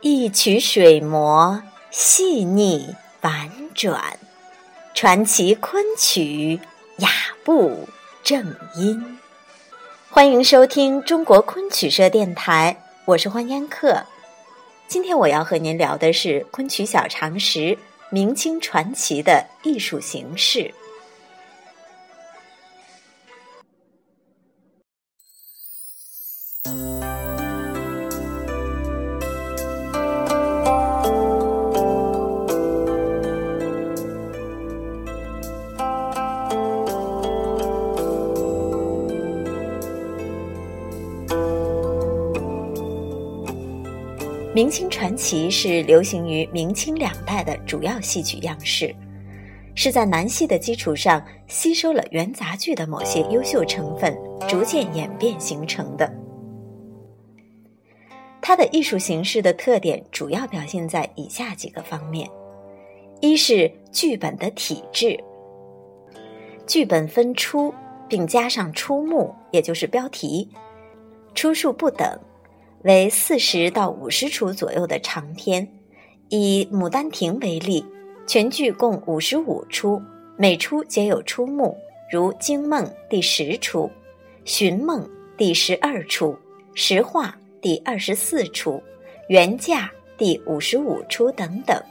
一曲水磨细腻婉转，传奇昆曲雅步正音。欢迎收听中国昆曲社电台，我是欢烟客。今天我要和您聊的是昆曲小常识——明清传奇的艺术形式。明清传奇是流行于明清两代的主要戏曲样式，是在南戏的基础上吸收了元杂剧的某些优秀成分，逐渐演变形成的。它的艺术形式的特点主要表现在以下几个方面：一是剧本的体制，剧本分出，并加上出目，也就是标题，出数不等。为四十到五十出左右的长篇，以《牡丹亭》为例，全剧共五十五出，每出皆有出目，如《惊梦》第十出，《寻梦》第十二出，《实话》第二十四出，《原价》第五十五出等等。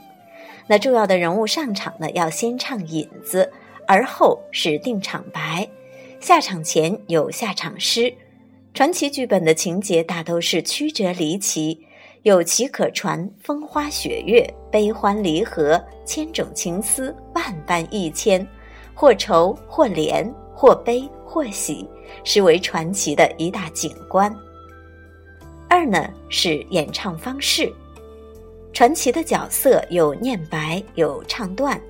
那重要的人物上场呢，要先唱引子，而后是定场白，下场前有下场诗。传奇剧本的情节大都是曲折离奇，有奇可传，风花雪月，悲欢离合，千种情思，万般意牵，或愁或怜，或悲或喜，实为传奇的一大景观。二呢是演唱方式，传奇的角色有念白，有唱段，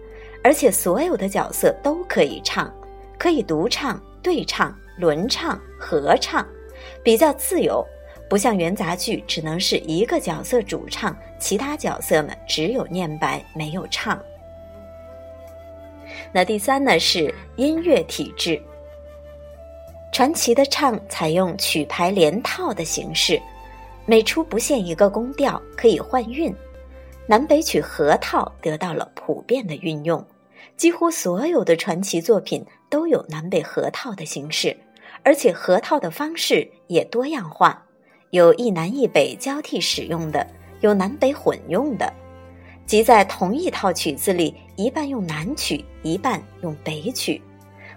而且所有的角色都可以唱，可以独唱、对唱、轮唱、合唱。比较自由，不像元杂剧只能是一个角色主唱，其他角色呢只有念白没有唱。那第三呢是音乐体制。传奇的唱采用曲牌连套的形式，每出不限一个宫调，可以换韵。南北曲合套得到了普遍的运用，几乎所有的传奇作品都有南北合套的形式。而且合套的方式也多样化，有一南一北交替使用的，有南北混用的，即在同一套曲子里，一半用南曲，一半用北曲，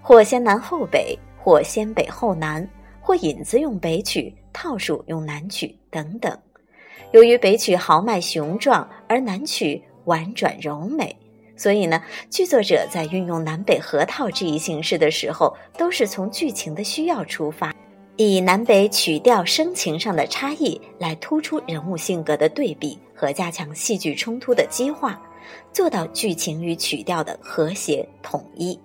或先南后北，或先北后南，或引子用北曲，套数用南曲等等。由于北曲豪迈雄壮，而南曲婉转柔美。所以呢，剧作者在运用南北合套这一形式的时候，都是从剧情的需要出发，以南北曲调声情上的差异来突出人物性格的对比和加强戏剧冲突的激化，做到剧情与曲调的和谐统一。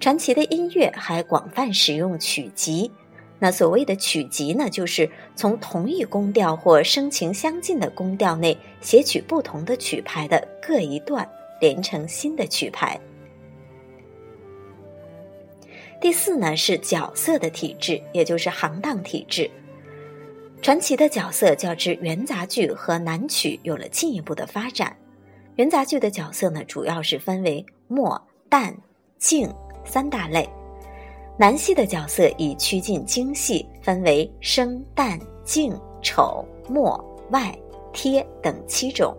传奇的音乐还广泛使用曲集。那所谓的曲集呢，就是从同一宫调或声情相近的宫调内写取不同的曲牌的各一段，连成新的曲牌。第四呢是角色的体制，也就是行当体制。传奇的角色较之元杂剧和南曲有了进一步的发展。元杂剧的角色呢，主要是分为末、旦、净三大类。南戏的角色以趋近精细，分为生、旦、净、丑、末、外、贴等七种；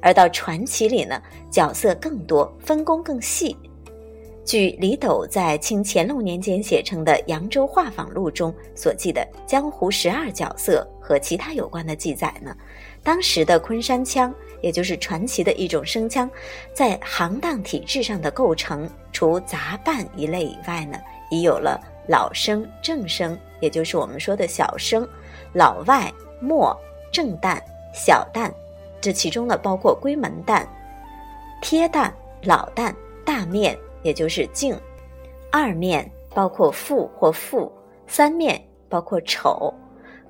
而到传奇里呢，角色更多，分工更细。据李斗在清乾隆年间写成的《扬州画舫录》中所记的江湖十二角色和其他有关的记载呢，当时的昆山腔，也就是传奇的一种声腔，在行当体制上的构成，除杂扮一类以外呢。已有了老生、正生，也就是我们说的小生；老外、末、正旦、小旦，这其中呢包括闺门旦、贴旦、老旦、大面，也就是净；二面包括富或富，三面包括丑，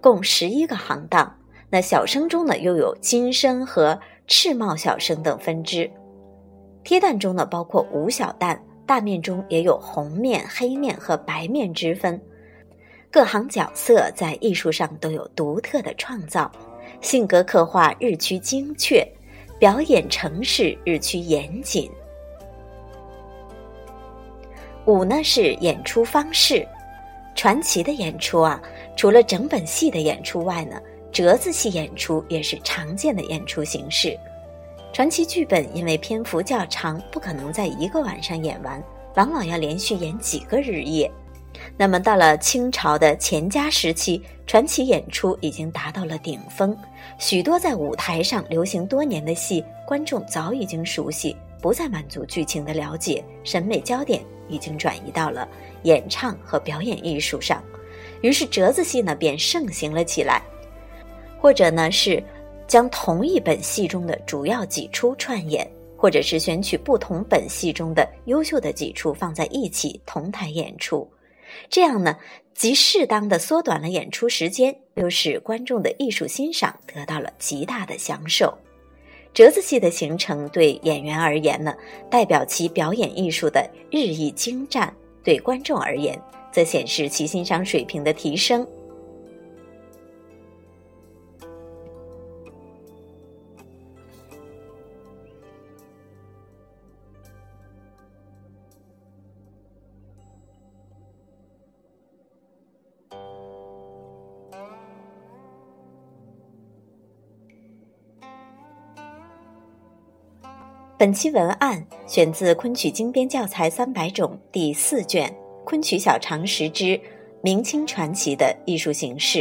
共十一个行当。那小生中呢又有金生和赤帽小生等分支，贴旦中呢包括五小旦。大面中也有红面、黑面和白面之分，各行角色在艺术上都有独特的创造，性格刻画日趋精确，表演程式日趋严谨。五呢是演出方式，传奇的演出啊，除了整本戏的演出外呢，折子戏演出也是常见的演出形式。传奇剧本因为篇幅较长，不可能在一个晚上演完，往往要连续演几个日夜。那么到了清朝的乾嘉时期，传奇演出已经达到了顶峰，许多在舞台上流行多年的戏，观众早已经熟悉，不再满足剧情的了解，审美焦点。已经转移到了演唱和表演艺术上，于是折子戏呢便盛行了起来，或者呢是将同一本戏中的主要几出串演，或者是选取不同本戏中的优秀的几出放在一起同台演出，这样呢既适当的缩短了演出时间，又使观众的艺术欣赏得到了极大的享受。折子戏的形成对演员而言呢，代表其表演艺术的日益精湛；对观众而言，则显示其欣赏水平的提升。本期文案选自昆曲精编教材三百种第四卷《昆曲小常识之明清传奇的艺术形式》，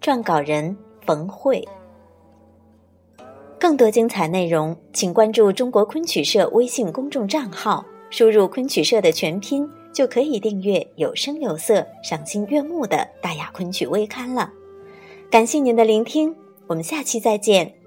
撰稿人冯慧。更多精彩内容，请关注中国昆曲社微信公众账号，输入“昆曲社”的全拼，就可以订阅有声有色、赏心悦目的大雅昆曲微刊了。感谢您的聆听，我们下期再见。